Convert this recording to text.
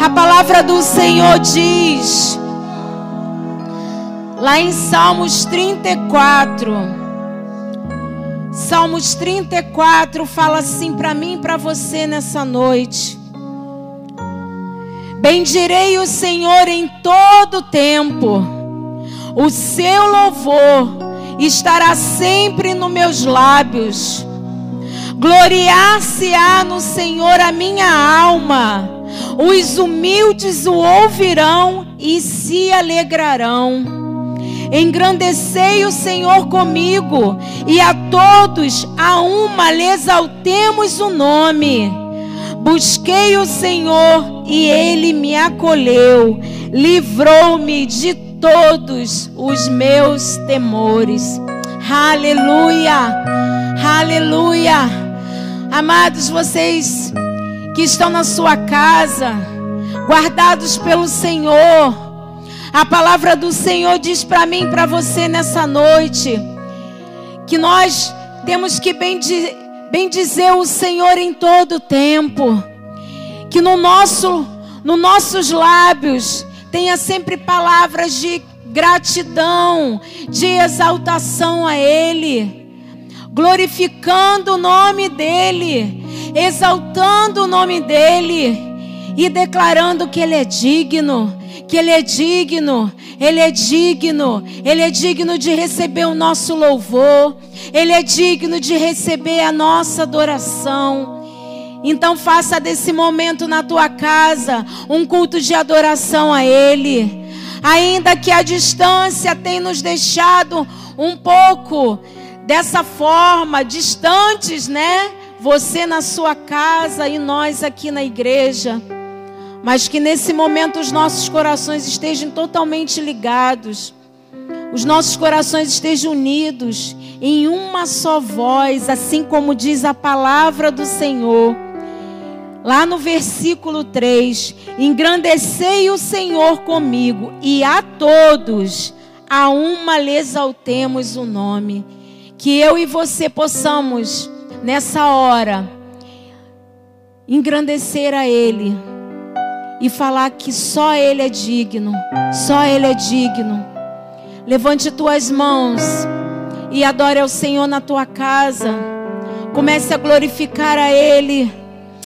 A palavra do Senhor diz, lá em Salmos 34, Salmos 34 fala assim para mim e para você nessa noite. Bendirei o Senhor em todo tempo, o seu louvor estará sempre nos meus lábios. Gloriar-se-á no Senhor a minha alma. Os humildes o ouvirão e se alegrarão. Engrandecei o Senhor comigo, e a todos a uma lhe exaltemos o nome. Busquei o Senhor e ele me acolheu, livrou-me de todos os meus temores. Aleluia, aleluia. Amados, vocês que estão na sua casa, guardados pelo Senhor, a palavra do Senhor diz para mim e para você nessa noite que nós temos que bendizer bendizer o Senhor em todo tempo. Que no nosso, nos nossos lábios tenha sempre palavras de gratidão, de exaltação a Ele, glorificando o nome dEle, exaltando o nome dEle e declarando que Ele é digno, que Ele é digno, Ele é digno, Ele é digno de receber o nosso louvor, Ele é digno de receber a nossa adoração. Então faça desse momento na tua casa um culto de adoração a Ele. Ainda que a distância tenha nos deixado um pouco dessa forma, distantes, né? Você na sua casa e nós aqui na igreja. Mas que nesse momento os nossos corações estejam totalmente ligados. Os nossos corações estejam unidos em uma só voz, assim como diz a palavra do Senhor. Lá no versículo 3: Engrandecei o Senhor comigo, e a todos, a uma lhe exaltemos o nome. Que eu e você possamos, nessa hora, engrandecer a Ele e falar que só Ele é digno, só Ele é digno. Levante tuas mãos e adore ao Senhor na tua casa. Comece a glorificar a Ele.